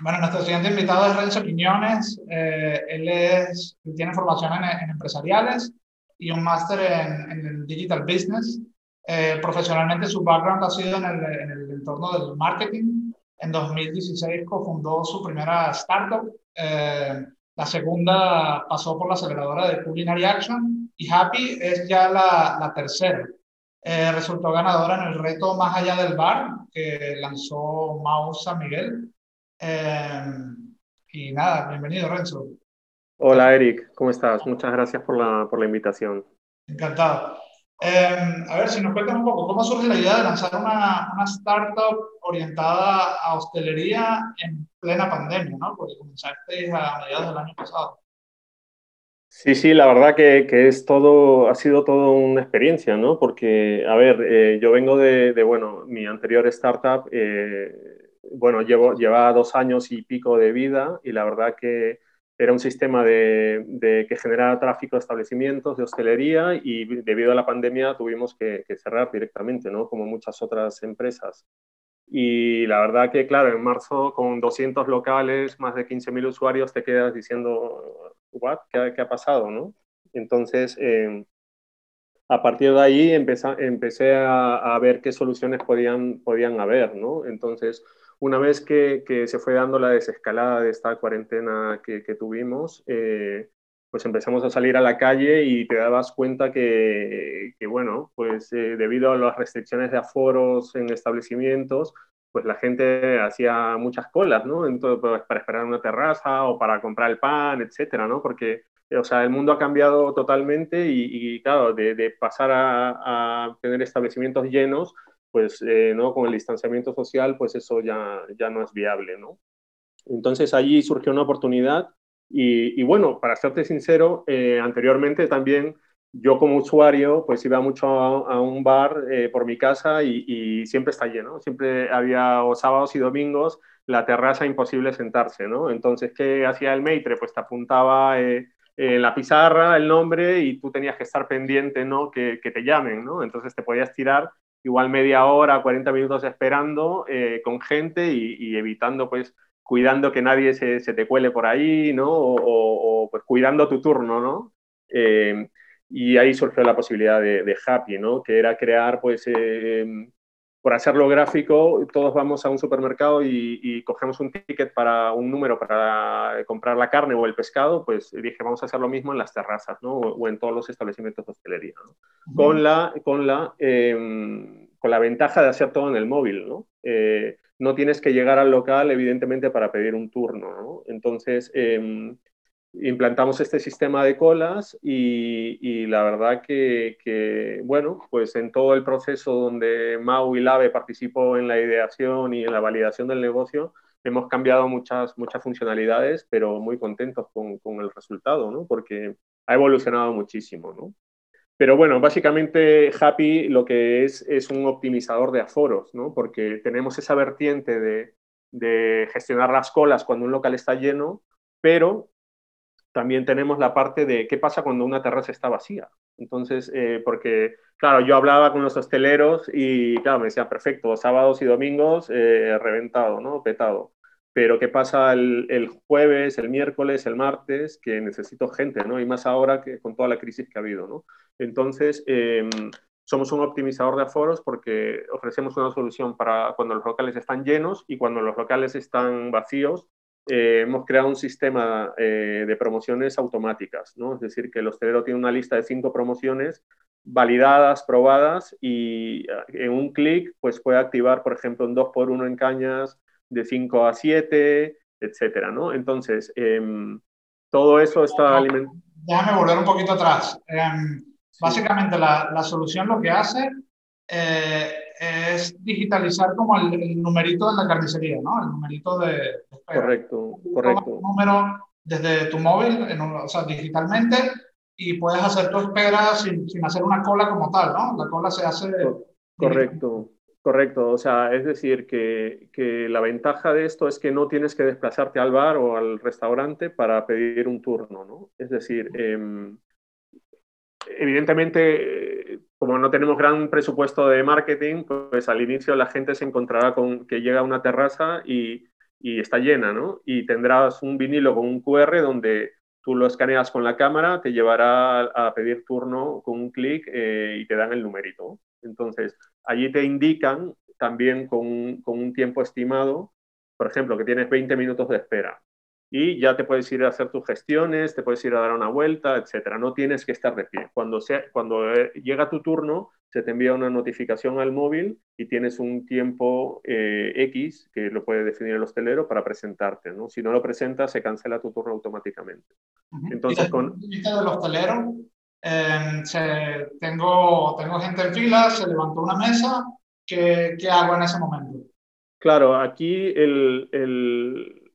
Bueno, nuestro siguiente invitado es Renzo Quiñones. Eh, él, es, tiene formación en, empresariales y un máster en, en, Digital Business. Eh, profesionalmente su background ha sido en el, en el, entorno del marketing. En 2016 cofundó su primera startup. Eh, la segunda pasó por la aceleradora de Culinary Action y Happy es ya la, la tercera. resultó ganadora en el reto Más allá del bar que lanzó Mau San Miguel Em, y nada, bienvenido Renzo. Hola Eric, ¿cómo estás? Muchas gracias por la, por la invitación. Encantado. Em, a ver, si nos cuentas un poco, ¿cómo surge la idea de lanzar una, una startup orientada a hostelería en plena pandemia, ¿no? Porque comenzaste a mediados del año pasado. Sí, sí, la verdad que, que, es todo, ha sido todo una experiencia, ¿no? Porque, a ver, eh, yo vengo de, de, bueno, mi anterior startup eh, bueno, llevo, llevaba dos años y pico de vida y la verdad que era un sistema de, que generaba tráfico de establecimientos, de hostelería y debido a la pandemia tuvimos que, cerrar directamente, ¿no? Como muchas otras empresas. Y la verdad que, claro, en marzo con 200 locales, más de 15.000 usuarios, te quedas diciendo, ¿what? ¿Qué, ha pasado, no? Entonces, eh, a partir de ahí empecé, empecé a, a, ver qué soluciones podían, podían haber, ¿no? Entonces, una vez que, se fue dando la desescalada de esta cuarentena que, tuvimos, eh, pues empezamos a salir a la calle y te dabas cuenta que, bueno, pues eh, debido a las restricciones de aforos en establecimientos, pues la gente hacía muchas colas, ¿no? Entonces, pues, para esperar una terraza o para comprar el pan, etcétera, ¿no? Porque, o sea, el mundo ha cambiado totalmente y, claro, de, pasar a, tener establecimientos llenos, pues eh, ¿no? con el distanciamiento social, pues eso ya, ya no es viable. ¿no? Entonces allí surgió una oportunidad y, bueno, para serte sincero, eh, anteriormente también yo como usuario pues iba mucho a, un bar eh, por mi casa y, siempre está lleno, siempre había sábados y domingos la terraza imposible sentarse, ¿no? Entonces, ¿qué hacía el maitre? Pues te apuntaba en la pizarra el nombre y tú tenías que estar pendiente, ¿no? Que, que te llamen, ¿no? Entonces te podías tirar igual media hora, 40 minutos esperando eh, con gente y, evitando, pues, cuidando que nadie se, te cuele por ahí, ¿no? O, pues cuidando tu turno, ¿no? Eh, y ahí surgió la posibilidad de, Happy, ¿no? Que era crear, pues, eh, por hacerlo gráfico, todos vamos a un supermercado y, cogemos un ticket para un número para comprar la carne o el pescado, pues dije, vamos a hacer lo mismo en las terrazas, ¿no? O, en todos los establecimientos de hostelería, ¿no? Con la, con la, em, con la ventaja de hacer todo en el móvil, ¿no? Eh, no tienes que llegar al local, evidentemente, para pedir un turno, ¿no? Entonces, em, implantamos este sistema de colas y, la verdad que, bueno, pues en todo el proceso donde Mau y Lave participó en la ideación y en la validación del negocio, hemos cambiado muchas, muchas funcionalidades, pero muy contentos con, el resultado, ¿no? Porque ha evolucionado muchísimo, ¿no? Pero bueno, básicamente Happy lo que es es un optimizador de aforos, ¿no? Porque tenemos esa vertiente de gestionar las colas cuando un local está lleno, pero también tenemos la parte de qué pasa cuando una terraza está vacía. Entonces, eh, porque, claro, yo hablaba con los hosteleros y, claro, me decían, perfecto, sábados y domingos, eh, reventado, ¿no? Petado. Pero ¿qué pasa el, jueves, el miércoles, el martes? Que necesito gente, ¿no? Y más ahora que con toda la crisis que ha habido, ¿no? Entonces, em, somos un optimizador de aforos porque ofrecemos una solución para cuando los locales están llenos y cuando los locales están vacíos, eh, hemos creado un sistema eh, de promociones automáticas, ¿no? Es decir, que el hostelero tiene una lista de cinco promociones validadas, probadas y eh, en un clic pues puede activar, por ejemplo, un 2x1 en cañas de 5 a 7, etcétera, ¿no? Entonces, em, todo eso está alimentado. Déjame volver un poquito atrás. Em, básicamente, la, la, solución lo que hace es digitalizar como el, numerito de la carnicería, ¿no? El numerito de, Correcto, correcto. Un número desde tu móvil, en o sea, digitalmente, y puedes hacer tu espera sin, sin, hacer una cola como tal, ¿no? La cola se hace... Correcto, correcto. O sea, es decir, que, que, la ventaja de esto es que no tienes que desplazarte al bar o al restaurante para pedir un turno, ¿no? Es decir, eh, evidentemente, como no tenemos gran presupuesto de marketing, pues al inicio la gente se encontrará con que llega a una terraza y, está llena, ¿no? Y tendrás un vinilo con un QR donde tú lo escaneas con la cámara, te llevará a pedir turno con un clic eh, y te dan el numerito. Entonces, allí te indican también con, con un tiempo estimado, por ejemplo, que tienes 20 minutos de espera y ya te puedes ir a hacer tus gestiones, te puedes ir a dar una vuelta, etcétera. No tienes que estar de pie. Cuando, sea, cuando eh, llega tu turno, se te envía una notificación al móvil y tienes un tiempo eh, X, que lo puede definir el hostelero, para presentarte. ¿no? Si no lo presentas, se cancela tu turno automáticamente. Entonces, con... del hostelero, em, tengo, tengo gente en fila, se levantó una mesa, ¿qué, qué hago en ese momento? Claro, aquí el, el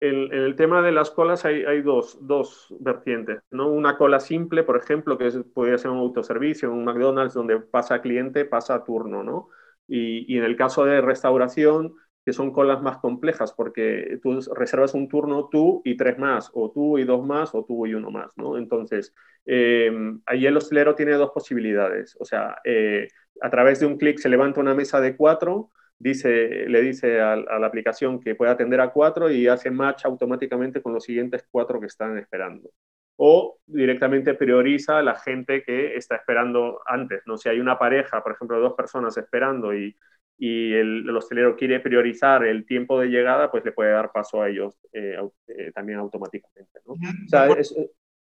en, el tema de las colas hay, hay dos, dos, vertientes. ¿no? Una cola simple, por ejemplo, que podría ser un autoservicio, un McDonald's donde pasa cliente, pasa turno. ¿no? Y, y, en el caso de restauración, que son colas más complejas, porque tú reservas un turno tú y tres más, o tú y dos más, o tú y uno más. ¿no? Entonces, eh, ahí el hostelero tiene dos posibilidades. O sea, eh, a través de un clic se levanta una mesa de cuatro dice, le dice a, la aplicación que puede atender a cuatro y hace match automáticamente con los siguientes cuatro que están esperando. O directamente prioriza a la gente que está esperando antes. ¿no? Si hay una pareja, por ejemplo, dos personas esperando y, y el, hostelero quiere priorizar el tiempo de llegada, pues le puede dar paso a ellos eh, eh, también automáticamente. ¿no?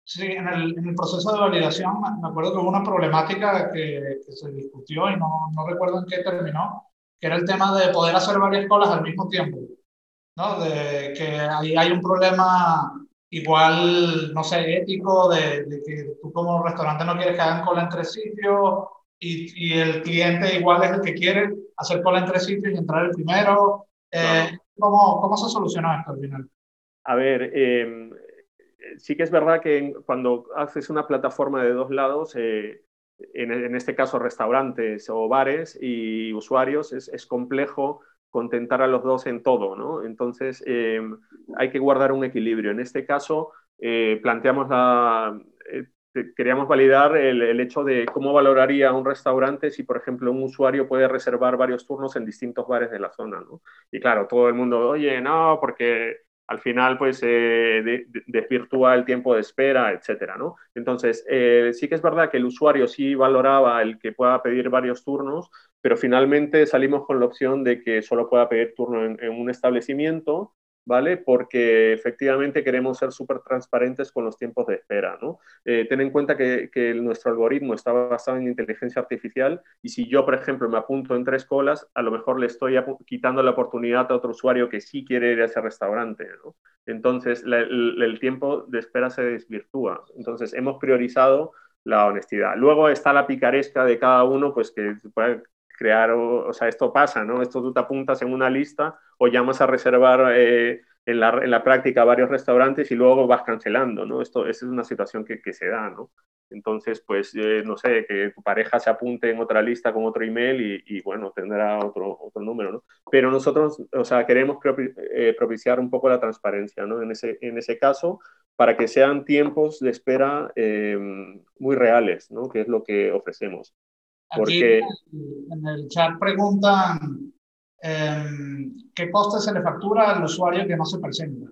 Sí, en el, en el, proceso de validación me acuerdo que hubo una problemática que, que se discutió y no, no, recuerdo en qué terminó, que era el tema de poder hacer varias colas al mismo tiempo, ¿no? De que ahí hay un problema igual, no sé, ético, de, de que tú como restaurante no quieres que hagan cola entre sitios y, y, el cliente igual es el que quiere hacer cola entre sitios y entrar el primero. Eh, ¿cómo, ¿cómo, se solucionó esto al final? A ver, eh, sí que es verdad que cuando haces una plataforma de dos lados, eh, en, este caso restaurantes o bares y usuarios, es, complejo contentar a los dos en todo, ¿no? Entonces em, hay que guardar un equilibrio. En este caso eh, planteamos la, eh, queríamos validar el, hecho de cómo valoraría un restaurante si, por ejemplo, un usuario puede reservar varios turnos en distintos bares de la zona, ¿no? Y claro, todo el mundo, oye, no, porque al final pues eh, desvirtúa el tiempo de espera, etcétera, ¿no? Entonces, eh, sí que es verdad que el usuario sí valoraba el que pueda pedir varios turnos, pero finalmente salimos con la opción de que solo pueda pedir turno en un establecimiento ¿vale? Porque efectivamente queremos ser súper transparentes con los tiempos de espera, ¿no? Eh, ten en cuenta que, nuestro algoritmo está basado en inteligencia artificial y si yo, por ejemplo, me apunto en tres colas, a lo mejor le estoy quitando la oportunidad a otro usuario que sí quiere ir a ese restaurante, ¿no? Entonces, el, tiempo de espera se desvirtúa. Entonces, hemos priorizado la honestidad. Luego está la picaresca de cada uno, pues que puede crear, o, sea, esto pasa, ¿no? Esto tú te apuntas en una lista o llamas a reservar eh, en, la, en, la, práctica varios restaurantes y luego vas cancelando, ¿no? Esto es una situación que, que se da, ¿no? Entonces, pues, eh, no sé, que tu pareja se apunte en otra lista con otro email y, bueno, tendrá otro, otro número, ¿no? Pero nosotros, o sea, queremos eh, propiciar un poco la transparencia, ¿no? En ese, en ese caso, para que sean tiempos de espera muy reales, ¿no? Que es lo que ofrecemos. Porque... en, el, chat preguntan em, qué coste se le factura al usuario que no se presenta.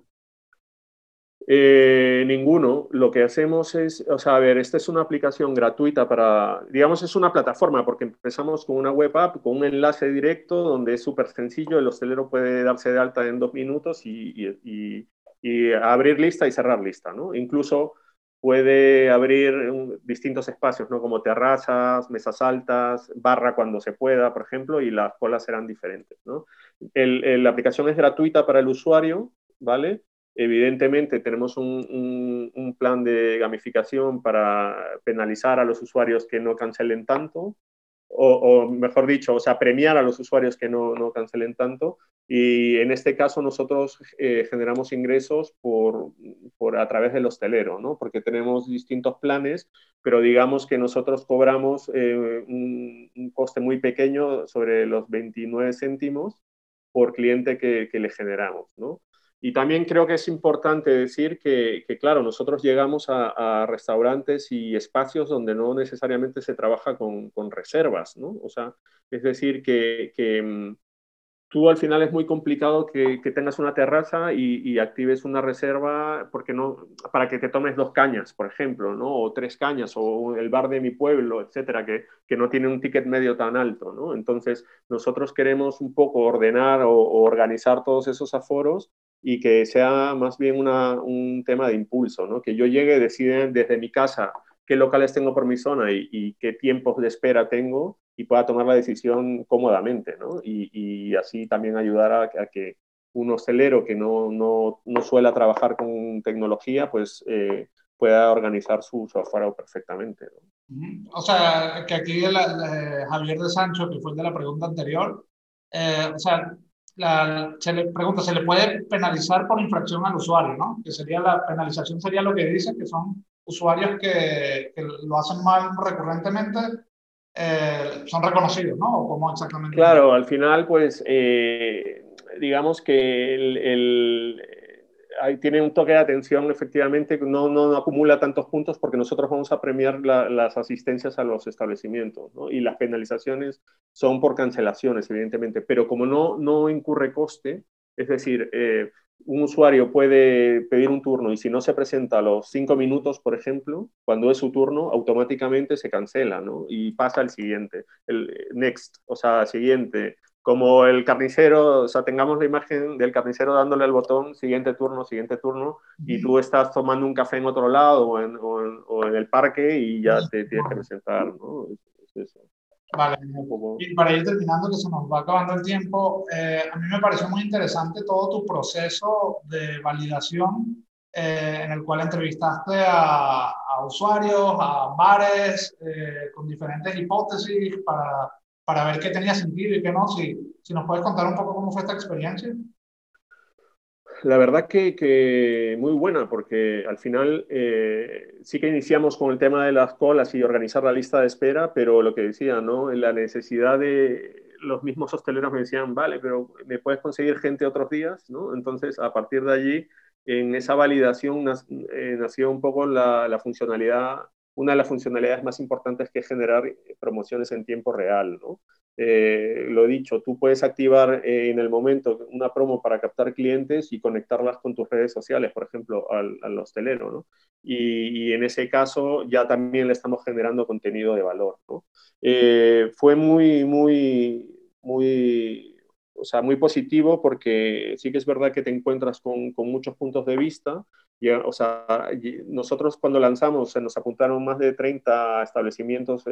Eh, ninguno. Lo que hacemos es, o sea, a ver, esta es una aplicación gratuita para, digamos, es una plataforma porque empezamos con una web app, con un enlace directo donde es súper sencillo, el hostelero puede darse de alta en dos minutos y, y, y abrir lista y cerrar lista, ¿no? Incluso puede abrir distintos espacios, ¿no? Como terrazas, mesas altas, barra cuando se pueda, por ejemplo, y las colas serán diferentes, ¿no? la aplicación es gratuita para el usuario, ¿vale? Evidentemente tenemos un, un, plan de gamificación para penalizar a los usuarios que no cancelen tanto, o, mejor dicho, o sea, premiar a los usuarios que no, no cancelen tanto. Y en este caso nosotros eh, generamos ingresos por, por, a través del hostelero, ¿no? Porque tenemos distintos planes, pero digamos que nosotros cobramos eh, un, un, coste muy pequeño sobre los 29 céntimos por cliente que, que le generamos, ¿no? Y también creo que es importante decir que, claro, nosotros llegamos a, restaurantes y espacios donde no necesariamente se trabaja con, reservas, ¿no? O sea, es decir, que, mm, tú al final es muy complicado que, tengas una terraza y, actives una reserva porque no, para que te tomes dos cañas, por ejemplo, ¿no? o tres cañas, o el bar de mi pueblo, etcétera, que, que no tiene un ticket medio tan alto. ¿no? Entonces, nosotros queremos un poco ordenar o, organizar todos esos aforos y que sea más bien un tema de impulso, ¿no? que yo llegue, decide desde mi casa qué locales tengo por mi zona y, y qué tiempos de espera tengo y pueda tomar la decisión cómodamente, ¿no? Y, así también ayudar a, que un hostelero que no, no, no suele trabajar con tecnología, pues eh, pueda organizar su, software perfectamente. O sea, que aquí Javier de Sancho, que fue el de la pregunta anterior, eh, o sea, se le pregunta, ¿se le puede penalizar por infracción al usuario, no? Que sería la penalización, sería lo que dice, que son usuarios que, que lo hacen mal recurrentemente eh, son reconocidos, ¿no? ¿Cómo exactamente? Claro, al final, pues, eh, digamos que el, tiene un toque de atención, efectivamente, no, no, acumula tantos puntos porque nosotros vamos a premiar las asistencias a los establecimientos, ¿no? Y las penalizaciones son por cancelaciones, evidentemente, pero como no, no incurre coste, es decir, eh, un usuario puede pedir un turno y si no se presenta a los cinco minutos, por ejemplo, cuando es su turno, automáticamente se cancela, ¿no? Y pasa al siguiente, el next, o sea, siguiente. Como el carnicero, o sea, tengamos la imagen del carnicero dándole el botón, siguiente turno, siguiente turno, y tú estás tomando un café en otro lado o en, o en, el parque y ya te tienes que presentar, ¿no? Es eso. Vale, y para ir terminando, que se nos va acabando el tiempo, eh, a mí me pareció muy interesante todo tu proceso de validación eh, en el cual entrevistaste a, usuarios, a bares, eh, con diferentes hipótesis para, para ver qué tenía sentido y qué no. Si, si nos puedes contar un poco cómo fue esta experiencia. La verdad que, muy buena, porque al final eh, sí que iniciamos con el tema de las colas y organizar la lista de espera, pero lo que decía, ¿no? La necesidad de los mismos hosteleros me decían, vale, pero me puedes conseguir gente otros días, ¿no? Entonces, a partir de allí, en esa validación eh, nació un poco la, la, funcionalidad, una de las funcionalidades más importantes que es generar promociones en tiempo real. Eh, lo dicho, tú puedes activar eh, en el momento una promo para captar clientes y conectarlas con tus redes sociales, por ejemplo, al, hostelero, ¿no? Y, en ese caso ya también le estamos generando contenido de valor. Eh, fue muy, muy, muy, o sea, muy positivo porque sí que es verdad que te encuentras con, con muchos puntos de vista. Y, o sea, nosotros cuando lanzamos se nos apuntaron más de 30 establecimientos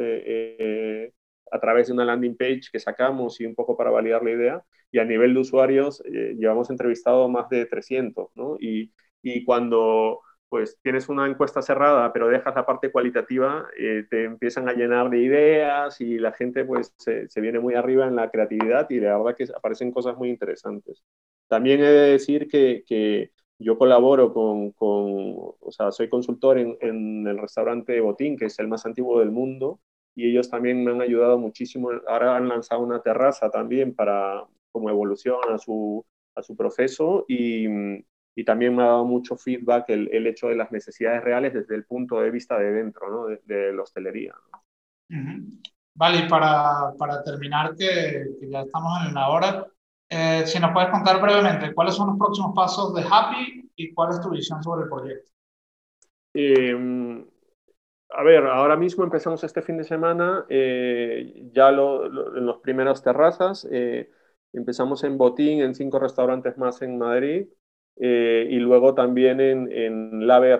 a través de una landing page que sacamos y un poco para validar la idea. Y a nivel de usuarios eh, llevamos entrevistado más de 300, ¿no? Y, y, cuando pues tienes una encuesta cerrada, pero dejas la parte cualitativa, eh, te empiezan a llenar de ideas y la gente pues se, viene muy arriba en la creatividad y la verdad que aparecen cosas muy interesantes. También he de decir que, que yo colaboro con, con, o sea, soy consultor en, en el restaurante Botín, que es el más antiguo del mundo, y ellos también me han ayudado muchísimo. Ahora han lanzado una terraza también para como evolución a su, a su proceso y, y también me ha dado mucho feedback el, el, hecho de las necesidades reales desde el punto de vista de dentro, ¿no? de, la hostelería. Vale, y para, para terminar, que, ya estamos en la hora, eh, si nos puedes contar brevemente cuáles son los próximos pasos de Happy y cuál es tu visión sobre el proyecto. Eh, a ver, ahora mismo empezamos este fin de semana, eh, ya en las primeras terrazas, eh, empezamos en Botín, en cinco restaurantes más en Madrid, eh, y luego también en, en Lave, el,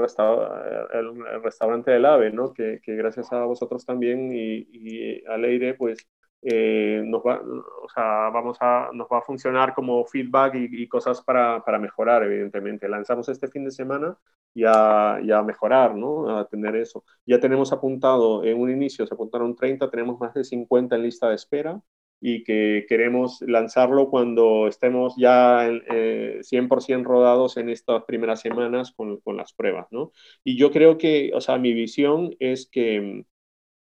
restaurante del Ave, ¿no? que, gracias a vosotros también y, y a Leire, pues nos, va, o sea, vamos a, nos va a funcionar como feedback y, y cosas para, para, mejorar, evidentemente. Lanzamos este fin de semana y a, mejorar, ¿no? A tener eso. Ya tenemos apuntado, en un inicio se apuntaron 30, tenemos más de 50 en lista de espera y que queremos lanzarlo cuando estemos ya 100% eh, rodados en estas primeras semanas con, con, las pruebas, ¿no? Y yo creo que, o sea, mi visión es que,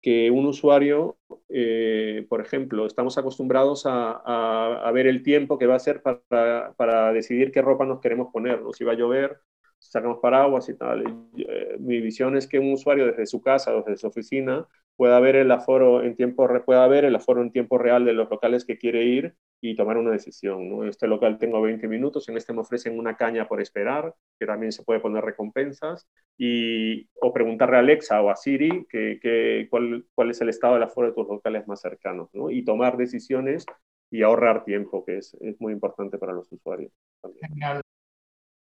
que un usuario, eh, por ejemplo, estamos acostumbrados a, a, ver el tiempo que va a ser para, para decidir qué ropa nos queremos poner, ¿no? Si va a llover, sacamos paraguas y tal. Eh, mi visión es que un usuario desde su casa desde su oficina pueda ver el aforo en tiempo, pueda ver el aforo en tiempo real de los locales que quiere ir y tomar una decisión. ¿no? Este local tengo 20 minutos, en este me ofrecen una caña por esperar, que también se puede poner recompensas, y, o preguntarle a Alexa o a Siri que, cuál, cuál, es el estado del aforo de tus locales más cercanos, ¿no? y tomar decisiones y ahorrar tiempo, que es, es muy importante para los usuarios. Genial.